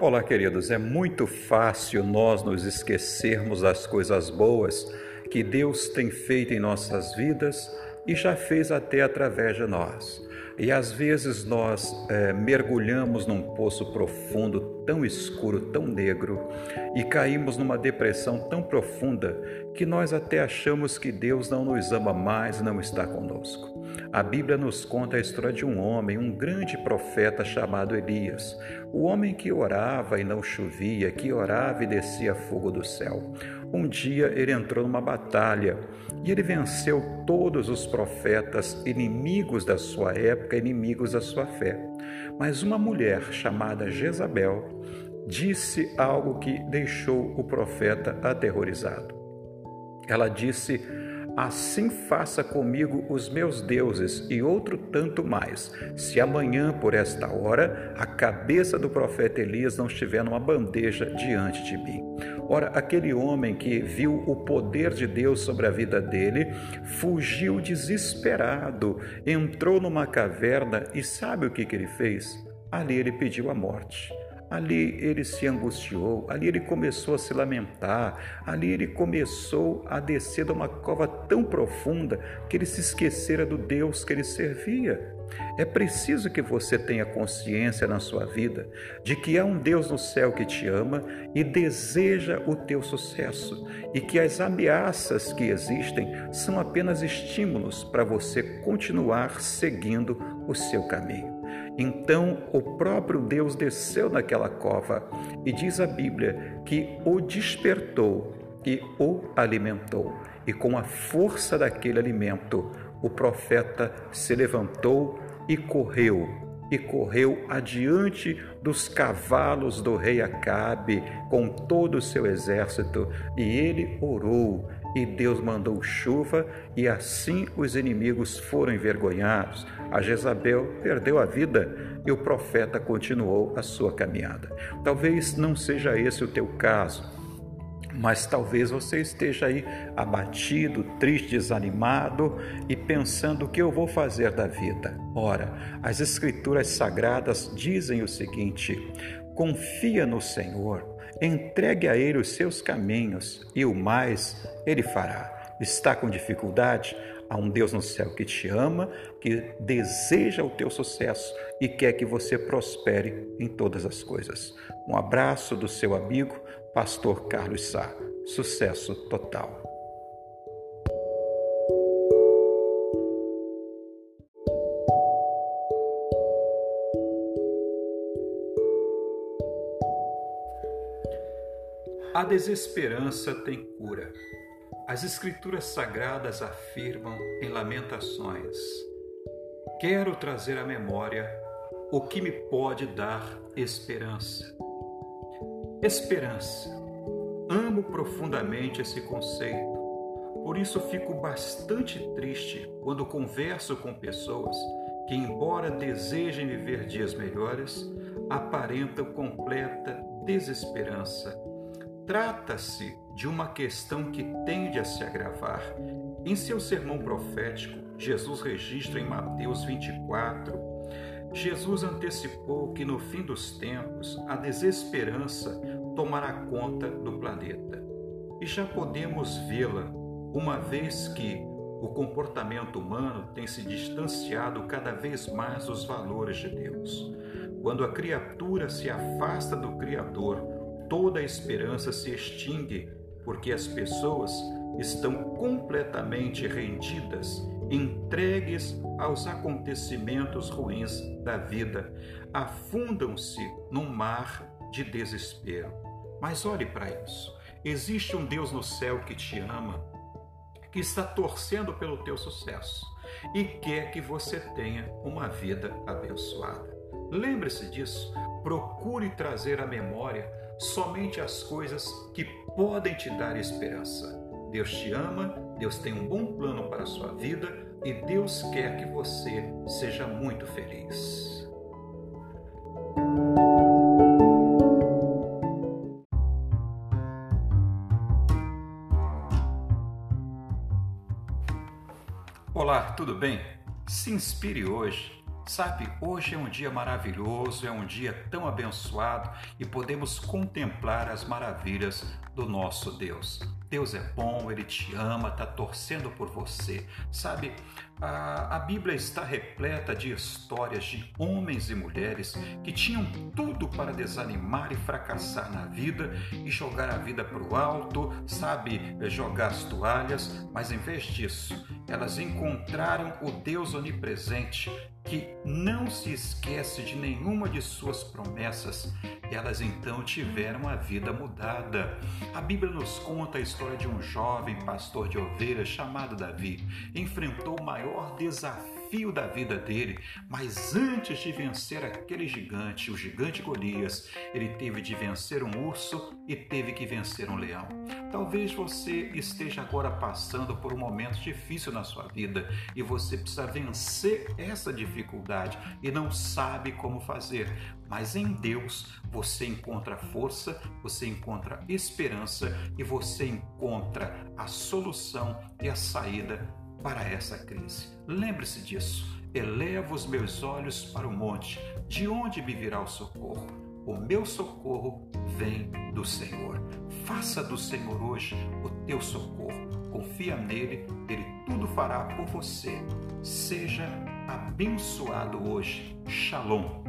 Olá, queridos. É muito fácil nós nos esquecermos das coisas boas que Deus tem feito em nossas vidas e já fez até através de nós. E às vezes nós é, mergulhamos num poço profundo, tão escuro, tão negro, e caímos numa depressão tão profunda que nós até achamos que Deus não nos ama mais, não está conosco. A Bíblia nos conta a história de um homem, um grande profeta chamado Elias, o homem que orava e não chovia, que orava e descia fogo do céu. Um dia ele entrou numa batalha e ele venceu todos os profetas inimigos da sua época, inimigos da sua fé. Mas uma mulher chamada Jezabel disse algo que deixou o profeta aterrorizado. Ela disse: Assim faça comigo os meus deuses e outro tanto mais, se amanhã, por esta hora, a cabeça do profeta Elias não estiver numa bandeja diante de mim. Ora, aquele homem que viu o poder de Deus sobre a vida dele, fugiu desesperado, entrou numa caverna e sabe o que, que ele fez? Ali ele pediu a morte. Ali ele se angustiou, ali ele começou a se lamentar, ali ele começou a descer de uma cova tão profunda que ele se esquecera do Deus que ele servia. É preciso que você tenha consciência na sua vida de que há um Deus no céu que te ama e deseja o teu sucesso, e que as ameaças que existem são apenas estímulos para você continuar seguindo o seu caminho. Então o próprio Deus desceu naquela cova e diz a Bíblia que o despertou e o alimentou. E com a força daquele alimento, o profeta se levantou e correu, e correu adiante dos cavalos do rei Acabe com todo o seu exército, e ele orou e Deus mandou chuva, e assim os inimigos foram envergonhados. A Jezabel perdeu a vida e o profeta continuou a sua caminhada. Talvez não seja esse o teu caso, mas talvez você esteja aí abatido, triste, desanimado e pensando o que eu vou fazer da vida. Ora, as Escrituras Sagradas dizem o seguinte: confia no Senhor Entregue a Ele os seus caminhos e o mais Ele fará. Está com dificuldade? Há um Deus no céu que te ama, que deseja o teu sucesso e quer que você prospere em todas as coisas. Um abraço do seu amigo, Pastor Carlos Sá. Sucesso total. A desesperança tem cura. As Escrituras Sagradas afirmam em Lamentações: Quero trazer à memória o que me pode dar esperança. Esperança. Amo profundamente esse conceito. Por isso fico bastante triste quando converso com pessoas que, embora desejem viver dias melhores, aparentam completa desesperança Trata-se de uma questão que tende a se agravar. Em seu sermão profético, Jesus registra em Mateus 24, Jesus antecipou que no fim dos tempos a desesperança tomará conta do planeta. E já podemos vê-la, uma vez que o comportamento humano tem se distanciado cada vez mais dos valores de Deus. Quando a criatura se afasta do Criador, toda a esperança se extingue porque as pessoas estão completamente rendidas, entregues aos acontecimentos ruins da vida, afundam-se num mar de desespero. Mas olhe para isso. Existe um Deus no céu que te ama, que está torcendo pelo teu sucesso e quer que você tenha uma vida abençoada. Lembre-se disso. Procure trazer à memória somente as coisas que podem te dar esperança. Deus te ama, Deus tem um bom plano para a sua vida e Deus quer que você seja muito feliz. Olá, tudo bem? Se inspire hoje Sabe, hoje é um dia maravilhoso, é um dia tão abençoado e podemos contemplar as maravilhas do nosso Deus. Deus é bom, Ele te ama, está torcendo por você. Sabe, a, a, Bíblia está repleta de histórias de homens e mulheres que tinham tudo para desanimar e fracassar na vida e jogar a vida para o alto, sabe, jogar as toalhas, mas em vez disso, elas encontraram o Deus onipresente que não se esquece de nenhuma de suas promessas, e elas então tiveram a vida mudada. A Bíblia nos conta a história de um jovem pastor de ovelhas chamado Davi. Enfrentou o maior desafio da vida dele, mas antes de vencer aquele gigante, o gigante Golias, ele teve de vencer um urso e teve que vencer um leão. Talvez você esteja agora passando por um momento difícil na sua vida e você precisa vencer essa dificuldade e não sabe como fazer. Mas em Deus você encontra força, você encontra esperança e você encontra a solução e a saída para essa crise. Lembre-se disso. Eleva os meus olhos para o monte, de onde me virá o socorro? O meu socorro vem do Senhor. Faça do Senhor hoje o teu socorro. Confia nele, ele tudo fará por você. Seja abençoado hoje. Shalom.